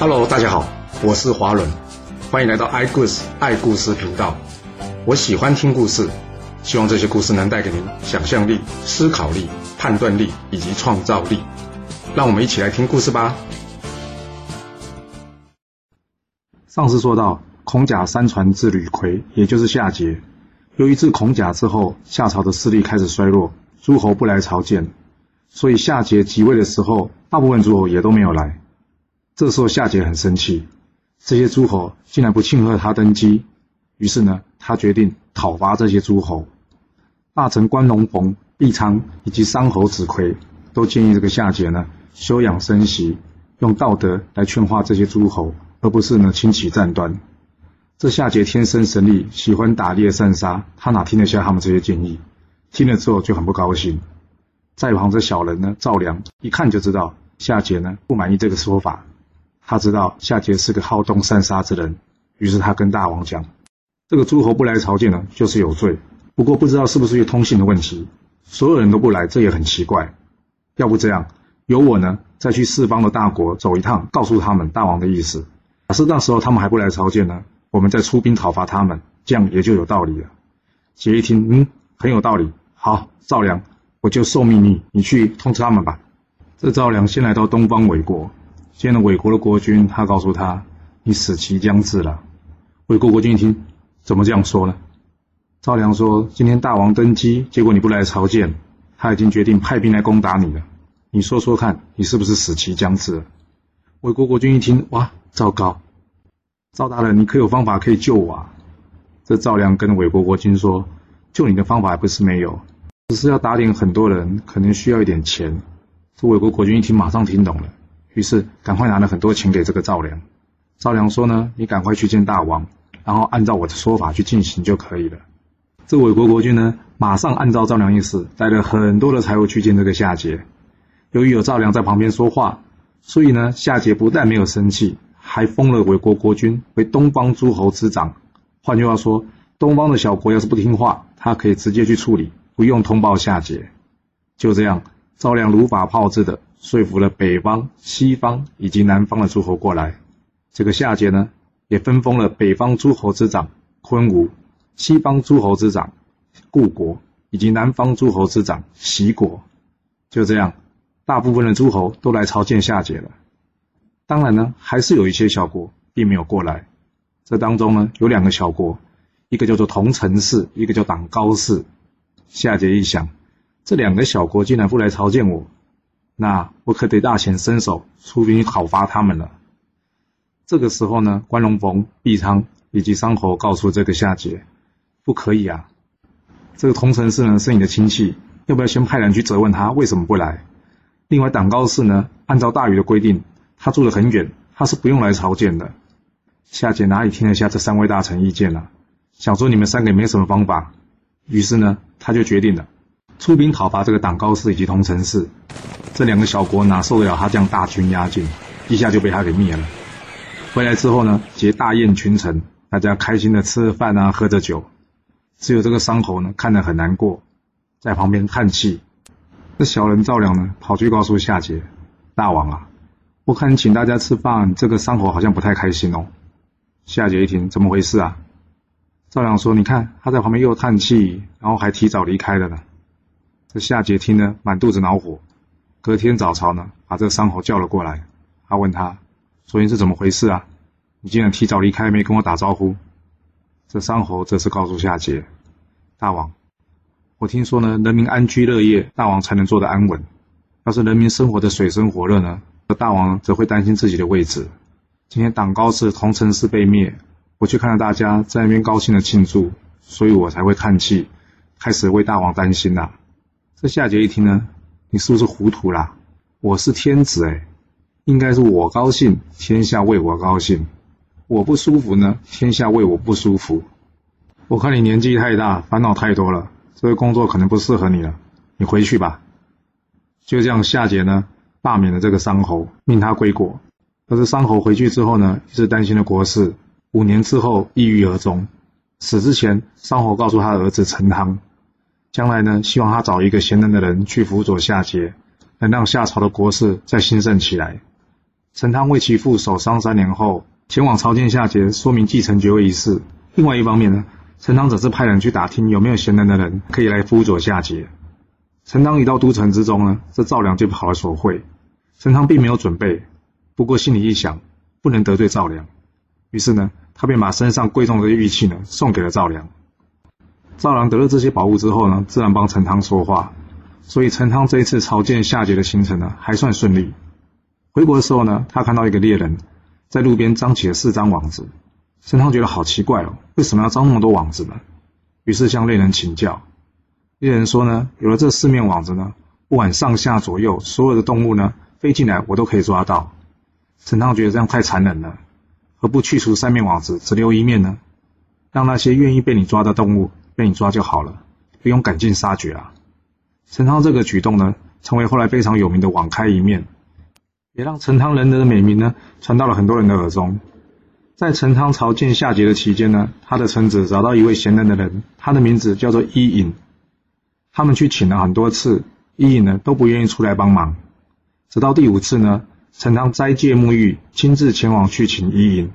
Hello，大家好，我是华伦，欢迎来到爱故事爱故事频道。我喜欢听故事，希望这些故事能带给您想象力、思考力、判断力以及创造力。让我们一起来听故事吧。上次说到，孔甲三传至吕逵，也就是夏桀。由于自孔甲之后，夏朝的势力开始衰落，诸侯不来朝见，所以夏桀即位的时候，大部分诸侯也都没有来。这时候夏桀很生气，这些诸侯竟然不庆贺他登基，于是呢，他决定讨伐这些诸侯。大臣关龙逢、毕昌以及商侯子奎都建议这个夏桀呢休养生息，用道德来劝化这些诸侯，而不是呢轻启战端。这夏桀天生神力，喜欢打猎散杀，他哪听得下他们这些建议？听了之后就很不高兴。在旁这小人呢，赵良一看就知道夏桀呢不满意这个说法。他知道夏桀是个好动善杀之人，于是他跟大王讲：“这个诸侯不来朝见呢，就是有罪。不过不知道是不是因为通信的问题，所有人都不来，这也很奇怪。要不这样，由我呢再去四方的大国走一趟，告诉他们大王的意思。假设那时候他们还不来朝见呢，我们再出兵讨伐他们，这样也就有道理了。”桀一听，嗯，很有道理。好，赵良，我就受命你，你去通知他们吧。这赵良先来到东方魏国。见了韦国的国君，他告诉他：“你死期将至了。”韦国国君一听，怎么这样说呢？赵良说：“今天大王登基，结果你不来朝见，他已经决定派兵来攻打你了。你说说看，你是不是死期将至了？”韦国国君一听，哇，糟糕！赵大人，你可有方法可以救我？啊？这赵良跟韦国国君说：“救你的方法还不是没有，只是要打点很多人，可能需要一点钱。”这韦国国君一听，马上听懂了。于是赶快拿了很多钱给这个赵良。赵良说呢：“你赶快去见大王，然后按照我的说法去进行就可以了。”这韦国国君呢，马上按照赵良意思，带了很多的财物去见这个夏桀。由于有赵良在旁边说话，所以呢，夏桀不但没有生气，还封了韦国国君为东方诸侯之长。换句话说，东方的小国要是不听话，他可以直接去处理，不用通报夏桀。就这样，赵良如法炮制的。说服了北方、西方以及南方的诸侯过来。这个夏桀呢，也分封了北方诸侯之长昆吾，西方诸侯之长故国，以及南方诸侯之长齐国。就这样，大部分的诸侯都来朝见夏桀了。当然呢，还是有一些小国并没有过来。这当中呢，有两个小国，一个叫做桐城氏，一个叫党高氏。夏桀一想，这两个小国竟然不来朝见我。那我可得大显身手，出兵讨伐他们了。这个时候呢，关龙逢、毕昌以及商侯告诉这个夏桀，不可以啊。这个同城氏呢是你的亲戚，要不要先派人去责问他为什么不来？另外，党高氏呢，按照大禹的规定，他住得很远，他是不用来朝见的。夏桀哪里听得下这三位大臣意见呢？想说你们三个也没什么方法，于是呢，他就决定了出兵讨伐这个党高氏以及同城氏。这两个小国哪受得了他这样大军压境，一下就被他给灭了。回来之后呢，结大宴群臣，大家开心的吃着饭啊，喝着酒。只有这个商侯呢，看得很难过，在旁边叹气。这小人赵良呢，跑去告诉夏桀：“大王啊，我看请大家吃饭，这个商侯好像不太开心哦。”夏桀一听，怎么回事啊？赵良说：“你看他在旁边又叹气，然后还提早离开了呢。”这夏桀听了，满肚子恼火。隔天早朝呢，把这个商侯叫了过来。他问他：“昨天是怎么回事啊？你竟然提早离开，没跟我打招呼。”这商侯这次告诉夏桀：“大王，我听说呢，人民安居乐业，大王才能做得安稳。要是人民生活的水深火热呢，那大王则会担心自己的位置。今天党高氏、同城氏被灭，我却看到大家在那边高兴的庆祝，所以我才会叹气，开始为大王担心呐。”这夏桀一听呢。你是不是糊涂啦？我是天子哎，应该是我高兴，天下为我高兴；我不舒服呢，天下为我不舒服。我看你年纪太大，烦恼太多了，这个工作可能不适合你了，你回去吧。就这样，夏桀呢罢免了这个商侯，命他归国。可是商侯回去之后呢，一直担心的国事，五年之后抑郁而终。死之前，商侯告诉他儿子陈汤。将来呢，希望他找一个贤能的人去辅佐夏桀，能让夏朝的国势再兴盛起来。陈汤为其父守丧三年后，前往朝见夏桀，说明继承爵位一事。另外一方面呢，陈汤则是派人去打听有没有贤能的人可以来辅佐夏桀。陈汤一到都城之中呢，这赵良就跑来索贿。陈汤并没有准备，不过心里一想，不能得罪赵良，于是呢，他便把身上贵重的玉器呢送给了赵良。赵良得了这些宝物之后呢，自然帮陈汤说话，所以陈汤这一次朝见夏桀的行程呢，还算顺利。回国的时候呢，他看到一个猎人在路边张起了四张网子。陈汤觉得好奇怪哦，为什么要张那么多网子呢？于是向猎人请教。猎人说呢，有了这四面网子呢，不管上下左右所有的动物呢飞进来，我都可以抓到。陈汤觉得这样太残忍了，何不去除三面网子，只留一面呢？让那些愿意被你抓的动物被你抓就好了，不用赶尽杀绝啊。陈汤这个举动呢，成为后来非常有名的网开一面，也让陈汤仁德的美名呢传到了很多人的耳中。在陈汤朝见夏桀的期间呢，他的臣子找到一位贤能的人，他的名字叫做伊尹。他们去请了很多次，伊尹呢都不愿意出来帮忙。直到第五次呢，陈汤斋戒沐浴，亲自前往去请伊尹。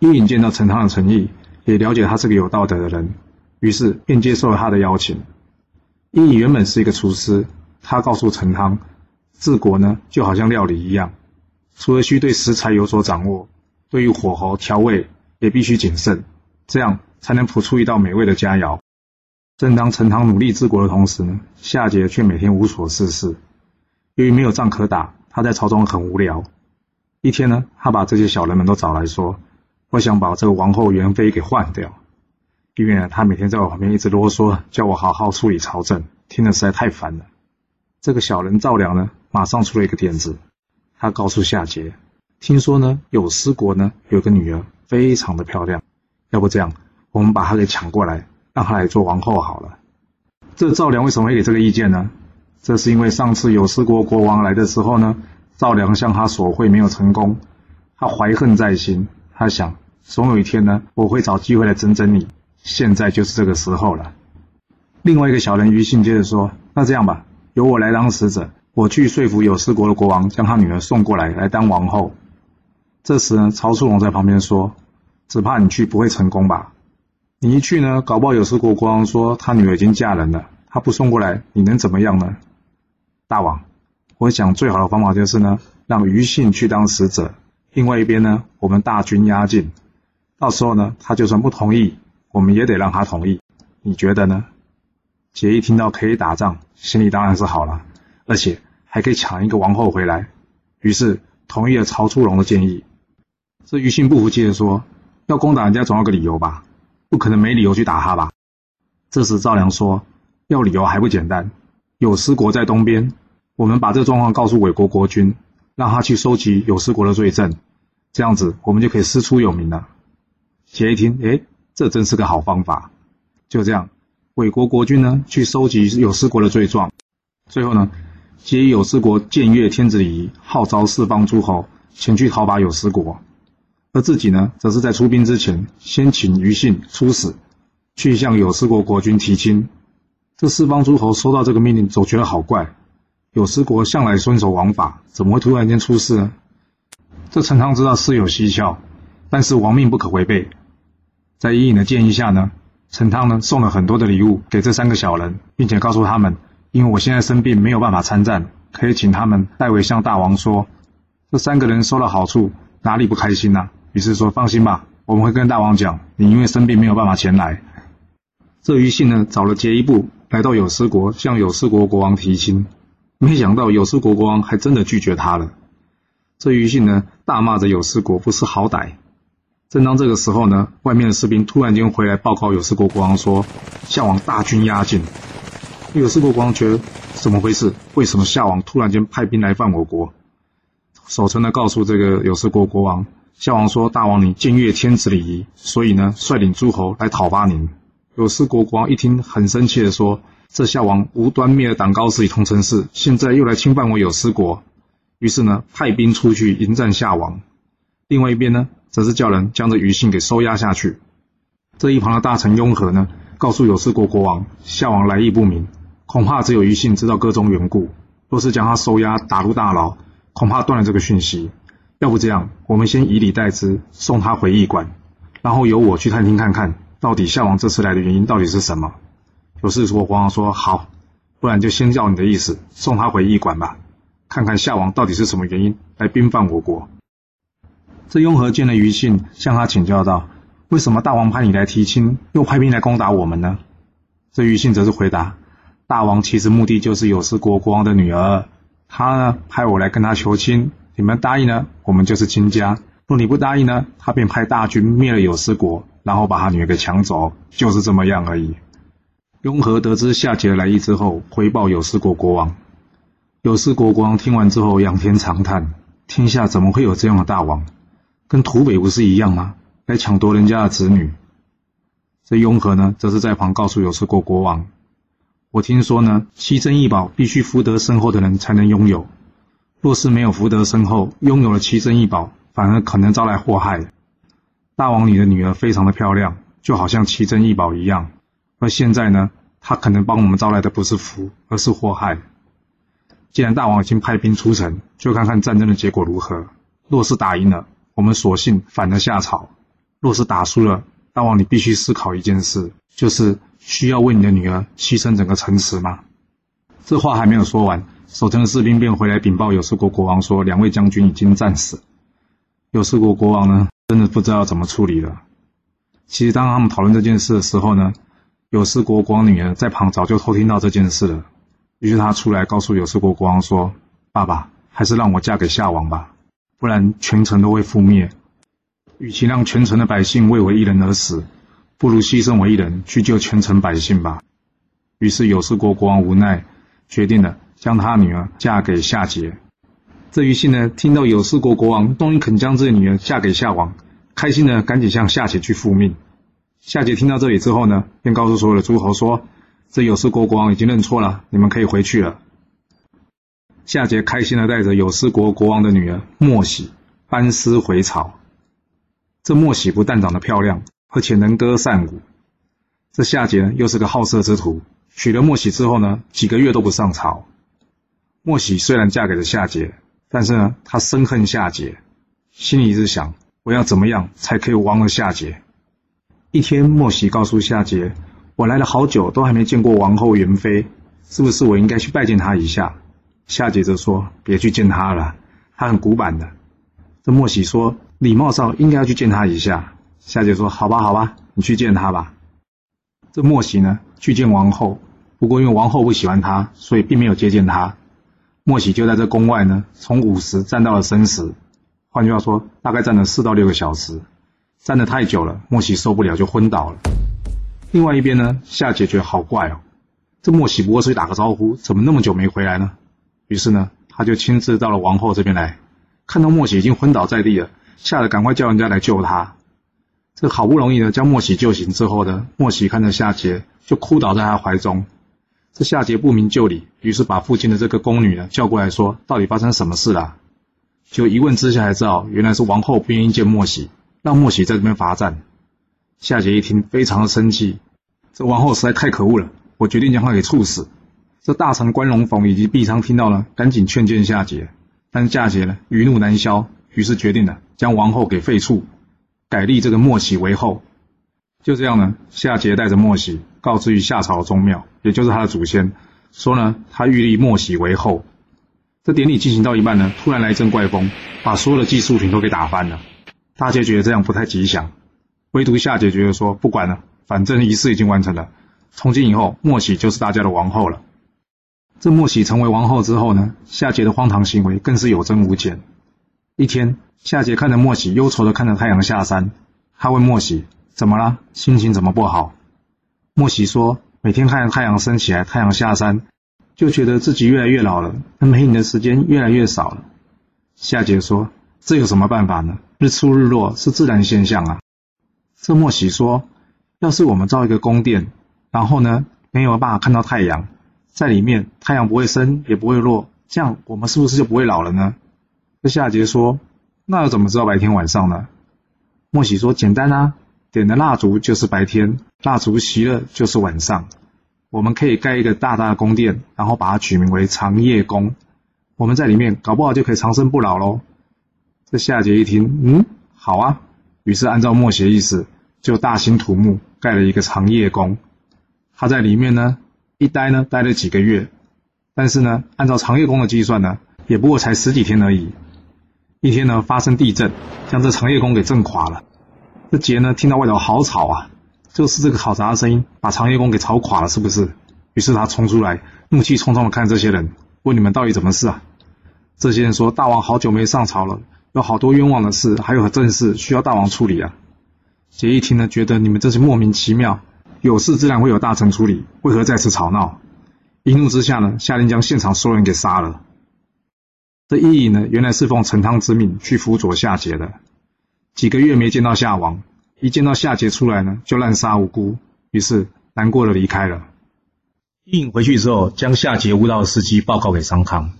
伊尹见到陈汤的诚意，也了解他是个有道德的人，于是便接受了他的邀请。伊尹原本是一个厨师，他告诉陈汤，治国呢就好像料理一样，除了需对食材有所掌握。对于火候调味也必须谨慎，这样才能谱出一道美味的佳肴。正当陈汤努力治国的同时呢，夏桀却每天无所事事。由于没有仗可打，他在朝中很无聊。一天呢，他把这些小人们都找来说：“我想把这个王后元妃给换掉，因为他每天在我旁边一直啰嗦，叫我好好处理朝政，听得实在太烦了。”这个小人赵良呢，马上出了一个点子，他告诉夏桀。听说呢，有司国呢有个女儿非常的漂亮，要不这样，我们把她给抢过来，让她来做王后好了。这赵良为什么会给这个意见呢？这是因为上次有司国国王来的时候呢，赵良向他索贿没有成功，他怀恨在心，他想总有一天呢，我会找机会来整整你，现在就是这个时候了。另外一个小人于信接着说：“那这样吧，由我来当使者，我去说服有司国的国王，将他女儿送过来，来当王后。”这时呢，曹树龙在旁边说：“只怕你去不会成功吧？你一去呢，搞不好有时国国王说他女儿已经嫁人了，他不送过来，你能怎么样呢？”大王，我想最好的方法就是呢，让于信去当使者，另外一边呢，我们大军压境，到时候呢，他就算不同意，我们也得让他同意。你觉得呢？杰一听到可以打仗，心里当然是好了，而且还可以抢一个王后回来，于是同意了曹初龙的建议。这于信不服气的说：“要攻打人家总要个理由吧，不可能没理由去打他吧？”这时赵良说：“要理由还不简单，有失国在东边，我们把这状况告诉韦国国君，让他去收集有失国的罪证，这样子我们就可以师出有名了。”杰一听，哎，这真是个好方法。就这样，韦国国君呢去收集有司国的罪状，最后呢，皆有司国僭越天子礼仪，号召四方诸侯前去讨伐有司国。而自己呢，则是在出兵之前，先请于信出使，去向有司国国君提亲。这四方诸侯收到这个命令，总觉得好怪。有司国向来遵守王法，怎么会突然间出事呢？这陈汤知道事有蹊跷，但是王命不可违背。在伊尹的建议下呢，陈汤呢送了很多的礼物给这三个小人，并且告诉他们，因为我现在生病，没有办法参战，可以请他们代为向大王说，这三个人收了好处，哪里不开心呢？于是说：“放心吧，我们会跟大王讲，你因为生病没有办法前来。”这于信呢，找了杰一部来到有司国，向有司国国王提亲。没想到有司国国王还真的拒绝他了。这于信呢，大骂着有司国不识好歹。正当这个时候呢，外面的士兵突然间回来报告有事国国王说：“夏王大军压境。”有事国国王觉得怎么回事？为什么夏王突然间派兵来犯我国？守城的告诉这个有事国国王。夏王说：“大王，你僭越天子礼仪，所以呢，率领诸侯来讨伐您。”有事国国王一听，很生气的说：“这夏王无端灭了党高氏以同城氏，现在又来侵犯我有司国。”于是呢，派兵出去迎战夏王。另外一边呢，则是叫人将这余信给收押下去。这一旁的大臣雍和呢，告诉有事国国王：“夏王来意不明，恐怕只有余信知道个中缘故。若是将他收押打入大牢，恐怕断了这个讯息。”要不这样，我们先以礼待之，送他回驿馆，然后由我去探听看看，到底夏王这次来的原因到底是什么。有事说国王说好，不然就先照你的意思，送他回驿馆吧，看看夏王到底是什么原因来兵犯我国。这雍和见了于信，向他请教道：“为什么大王派你来提亲，又派兵来攻打我们呢？”这于信则是回答：“大王其实目的就是有失国国王的女儿，他呢派我来跟他求亲。你们答应呢，我们就是亲家；若你不答应呢，他便派大军灭了有失国，然后把他女儿给抢走，就是这么样而已。”雍和得知夏桀的来意之后，回报有失国国王。有失国国王听完之后，仰天长叹：“天下怎么会有这样的大王？跟土匪不是一样吗？来抢夺人家的子女。”这雍和呢，则是在旁告诉有事国国王：“我听说呢，奇珍异宝必须福德深厚的人才能拥有。若是没有福德深厚，拥有了奇珍异宝，反而可能招来祸害。大王你的女儿非常的漂亮，就好像奇珍异宝一样。而现在呢，她可能帮我们招来的不是福，而是祸害。既然大王已经派兵出城，就看看战争的结果如何。若是打赢了，我们索性反了夏朝；若是打输了，”大王，你必须思考一件事，就是需要为你的女儿牺牲整个城池吗？这话还没有说完，守城的士兵便回来禀报有事国国王说，两位将军已经战死。有事国国王呢，真的不知道怎么处理了。其实，当他们讨论这件事的时候呢，有事国国王女儿在旁早就偷听到这件事了。于是他出来告诉有事国国王说：“爸爸，还是让我嫁给夏王吧，不然全城都会覆灭。”与其让全城的百姓为我一人而死，不如牺牲我一人去救全城百姓吧。于是有事国国王无奈，决定了将他女儿嫁给夏桀。这于信呢，听到有事国国王终于肯将自己女儿嫁给夏王，开心的赶紧向夏桀去复命。夏桀听到这里之后呢，便告诉所有的诸侯说：“这有事国国王已经认错了，你们可以回去了。”夏桀开心的带着有失国国王的女儿莫喜班师回朝。这莫喜不但长得漂亮，而且能歌善舞。这夏桀呢，又是个好色之徒，娶了莫喜之后呢，几个月都不上朝。莫喜虽然嫁给了夏桀，但是呢，她深恨夏桀，心里一直想：我要怎么样才可以亡了夏桀？一天，莫喜告诉夏桀：“我来了好久，都还没见过王后元妃，是不是我应该去拜见她一下？”夏姐则说：“别去见他了，他很古板的。”这莫喜说。礼貌上应该要去见他一下。夏姐说：“好吧，好吧，你去见他吧。”这莫喜呢，去见王后。不过因为王后不喜欢他，所以并没有接见他。莫喜就在这宫外呢，从午时站到了申时。换句话说，大概站了四到六个小时。站得太久了，莫喜受不了就昏倒了。另外一边呢，夏姐觉得好怪哦，这莫喜不过是去打个招呼，怎么那么久没回来呢？于是呢，他就亲自到了王后这边来，看到莫喜已经昏倒在地了。吓得赶快叫人家来救他。这好不容易呢，将莫喜救醒之后呢，莫喜看着夏桀就哭倒在他怀中。这夏桀不明就里，于是把附近的这个宫女呢叫过来说：“到底发生什么事了？”就一问之下才知道，原来是王后不愿意见莫喜，让莫喜在这边罚站。夏桀一听，非常的生气。这王后实在太可恶了，我决定将她给处死。这大臣关龙逢以及毕昌听到了，赶紧劝谏夏桀，但是夏桀呢，余怒难消。于是决定了将王后给废黜，改立这个莫喜为后。就这样呢，夏桀带着莫喜告知于夏朝的宗庙，也就是他的祖先，说呢他欲立莫喜为后。这典礼进行到一半呢，突然来一阵怪风，把所有的祭祀品都给打翻了。大家觉得这样不太吉祥，唯独夏桀觉得说不管了，反正仪式已经完成了，从今以后莫喜就是大家的王后了。这莫喜成为王后之后呢，夏桀的荒唐行为更是有增无减。一天，夏桀看着莫喜，忧愁的看着太阳下山。他问莫喜：“怎么了？心情怎么不好？”莫喜说：“每天看着太阳升起来，太阳下山，就觉得自己越来越老了，能陪你的时间越来越少了。”夏桀说：“这有什么办法呢？日出日落是自然现象啊。”这莫喜说：“要是我们造一个宫殿，然后呢，没有办法看到太阳，在里面太阳不会升也不会落，这样我们是不是就不会老了呢？”这夏桀说：“那又怎么知道白天晚上呢？”莫喜说：“简单啊，点的蜡烛就是白天，蜡烛熄了就是晚上。我们可以盖一个大大的宫殿，然后把它取名为长夜宫。我们在里面搞不好就可以长生不老喽。”这夏桀一听，嗯，好啊，于是按照默写意思，就大兴土木，盖了一个长夜宫。他在里面呢，一待呢，待了几个月，但是呢，按照长夜宫的计算呢，也不过才十几天而已。一天呢，发生地震，将这长夜宫给震垮了。这杰呢，听到外头好吵啊，就是这个吵杂的声音把长夜宫给吵垮了，是不是？于是他冲出来，怒气冲冲的看这些人，问你们到底怎么事啊？这些人说，大王好久没上朝了，有好多冤枉的事，还有正事需要大王处理啊。杰一听呢，觉得你们真是莫名其妙。有事自然会有大臣处理，为何在此吵闹？一怒之下呢，下令将现场所有人给杀了。这伊尹呢，原来是奉陈汤之命去辅佐夏桀的。几个月没见到夏王，一见到夏桀出来呢，就滥杀无辜，于是难过的离开了。伊尹回去之后，将夏桀诬道的事迹报告给商汤。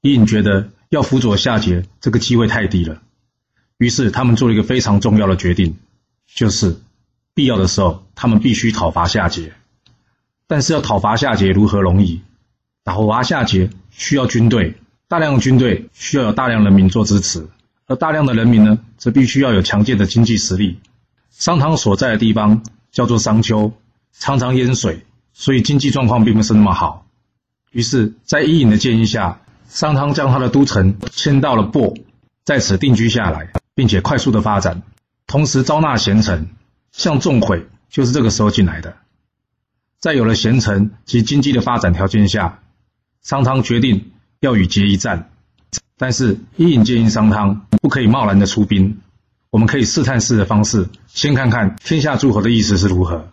伊尹觉得要辅佐夏桀这个机会太低了，于是他们做了一个非常重要的决定，就是。必要的时候，他们必须讨伐夏桀。但是要讨伐夏桀如何容易？讨伐夏桀需要军队，大量的军队需要有大量人民做支持，而大量的人民呢，则必须要有强健的经济实力。商汤所在的地方叫做商丘，常常淹水，所以经济状况并不是那么好。于是，在伊尹的建议下，商汤将他的都城迁到了亳，在此定居下来，并且快速的发展，同时招纳贤臣。像仲晖就是这个时候进来的。在有了贤臣及经济的发展条件下，商汤决定要与桀一战。但是伊尹建议商汤不可以贸然的出兵，我们可以试探式的方式，先看看天下诸侯的意思是如何。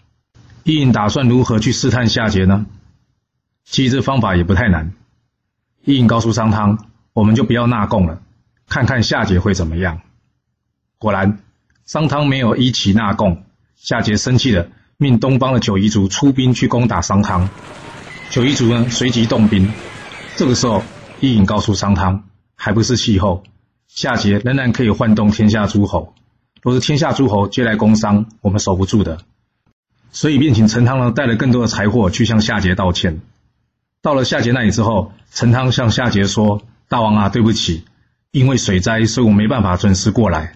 伊尹打算如何去试探夏桀呢？其实这方法也不太难。伊尹告诉商汤，我们就不要纳贡了，看看夏桀会怎么样。果然，商汤没有依其纳贡。夏桀生气的命东方的九夷族出兵去攻打商汤，九夷族呢随即动兵。这个时候，伊尹告诉商汤，还不是气候，夏桀仍然可以唤动天下诸侯，若是天下诸侯皆来攻商，我们守不住的。所以便请陈汤呢带了更多的财货去向夏桀道歉。到了夏桀那里之后，陈汤向夏桀说：“大王啊，对不起，因为水灾，所以我没办法准时过来。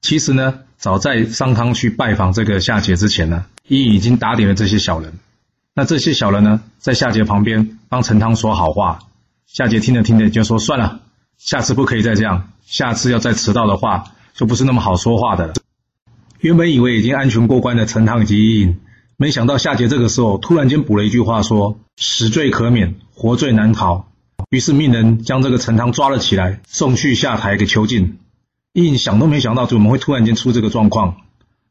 其实呢。”早在商汤去拜访这个夏桀之前呢，伊尹已经打点了这些小人。那这些小人呢，在夏桀旁边帮陈汤说好话。夏桀听着听着就说：“算了，下次不可以再这样。下次要再迟到的话，就不是那么好说话的了。”原本以为已经安全过关的陈汤以及伊尹，没想到夏桀这个时候突然间补了一句话说：“死罪可免，活罪难逃。”于是命人将这个陈汤抓了起来，送去下台给囚禁。伊尹想都没想到怎么会突然间出这个状况，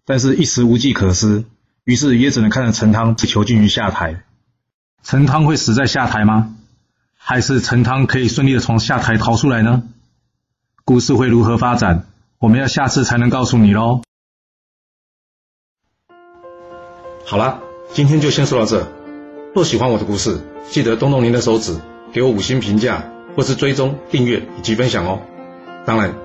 但是一时无计可施，于是也只能看着陈汤被囚禁于下台。陈汤会死在下台吗？还是陈汤可以顺利的从下台逃出来呢？故事会如何发展？我们要下次才能告诉你喽。好了，今天就先说到这。若喜欢我的故事，记得动动您的手指，给我五星评价，或是追踪、订阅以及分享哦。当然。